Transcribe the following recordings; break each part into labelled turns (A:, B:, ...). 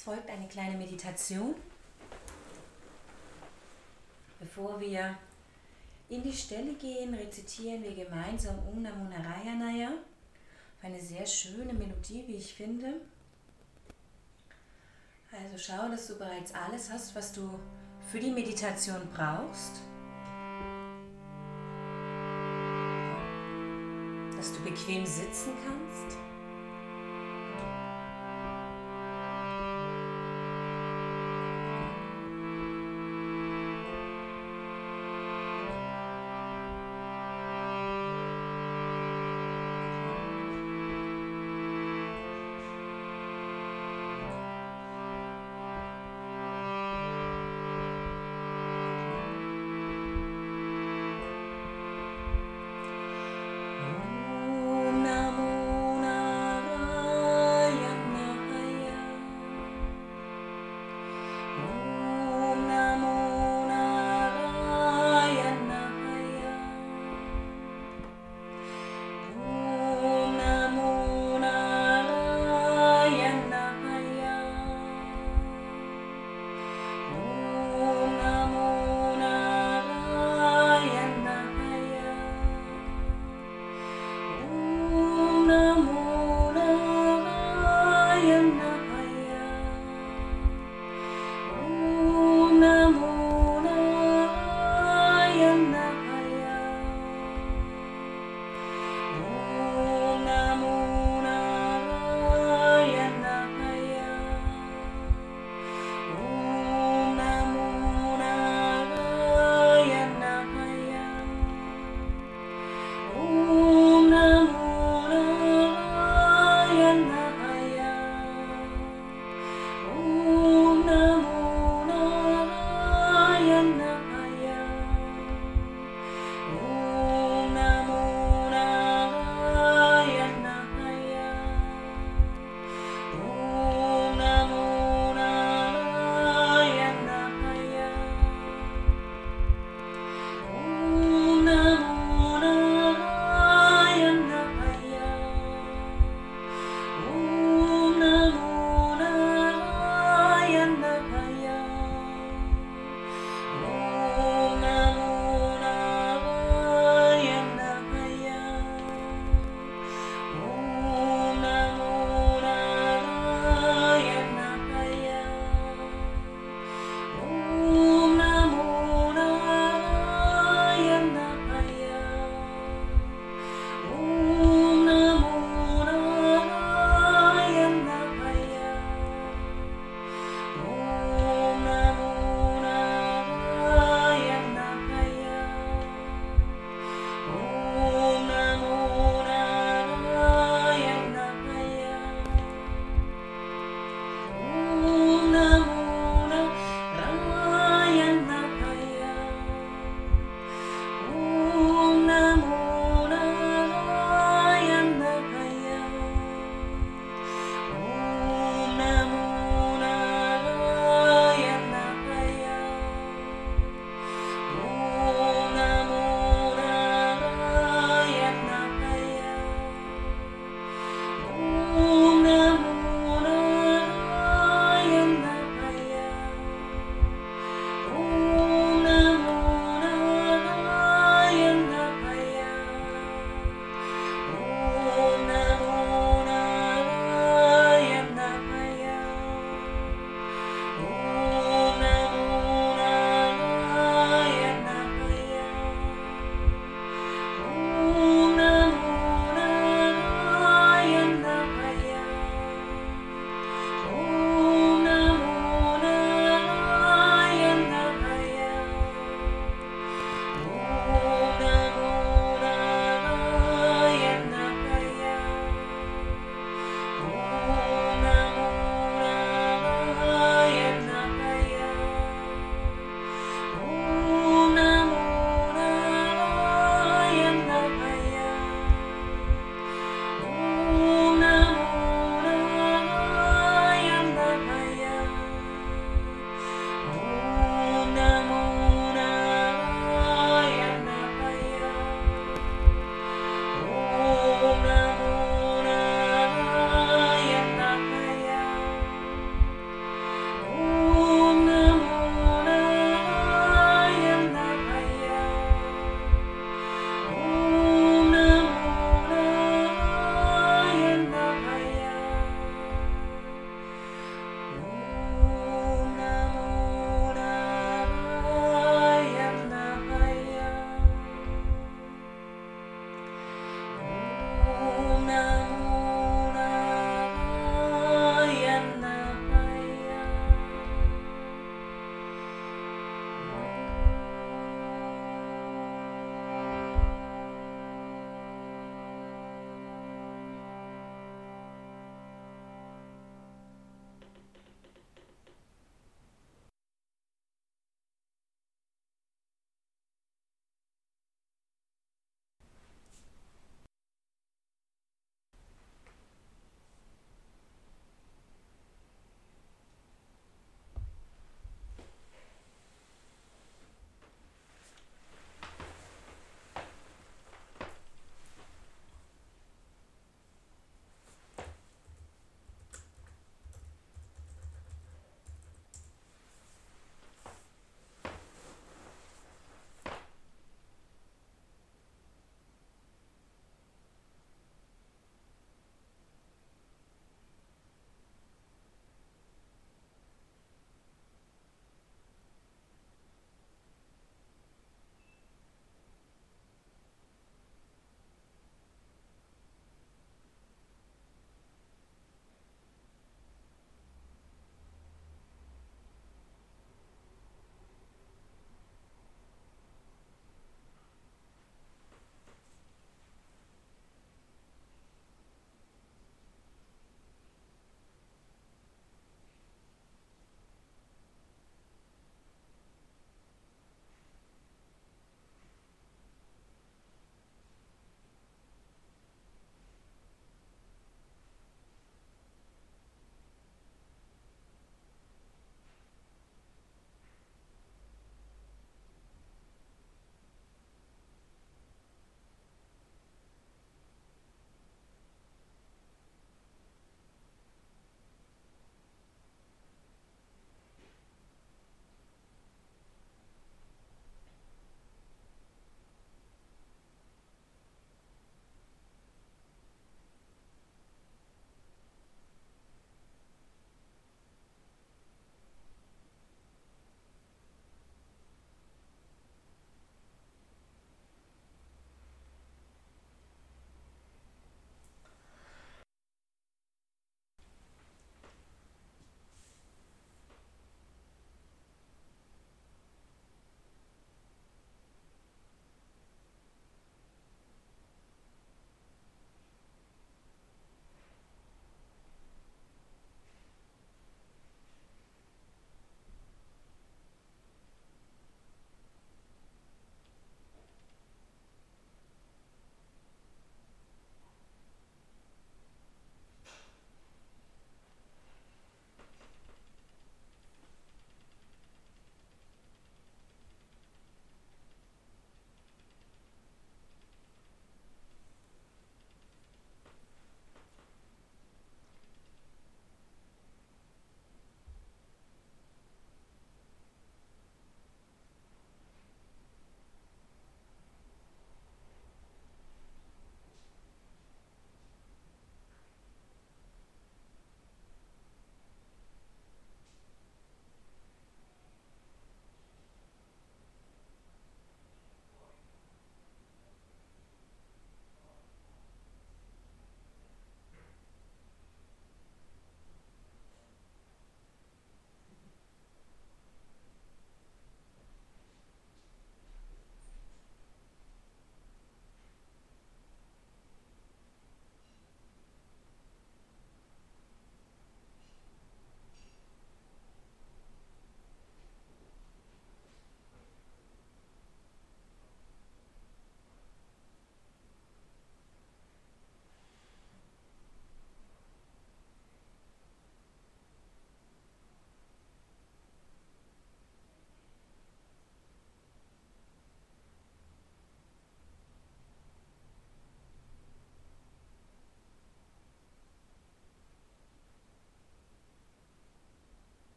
A: Jetzt folgt eine kleine Meditation. Bevor wir in die Stelle gehen, rezitieren wir gemeinsam Om Namo Narayanaya. Eine sehr schöne Melodie, wie ich finde. Also schau, dass du bereits alles hast, was du für die Meditation brauchst. Dass du bequem sitzen kannst.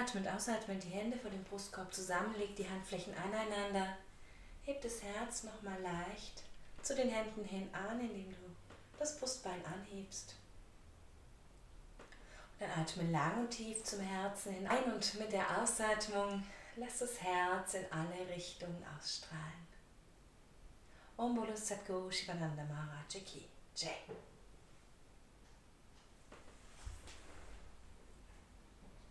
A: Einatmend, ausatmend die Hände vor dem Brustkorb zusammen, leg die Handflächen aneinander, heb das Herz nochmal leicht zu den Händen hin an, indem du das Brustbein anhebst. Und dann atme lang und tief zum Herzen hinein und mit der Ausatmung lass das Herz in alle Richtungen ausstrahlen. Om Bolo Satguru Shivananda Maharaj Ki Jai.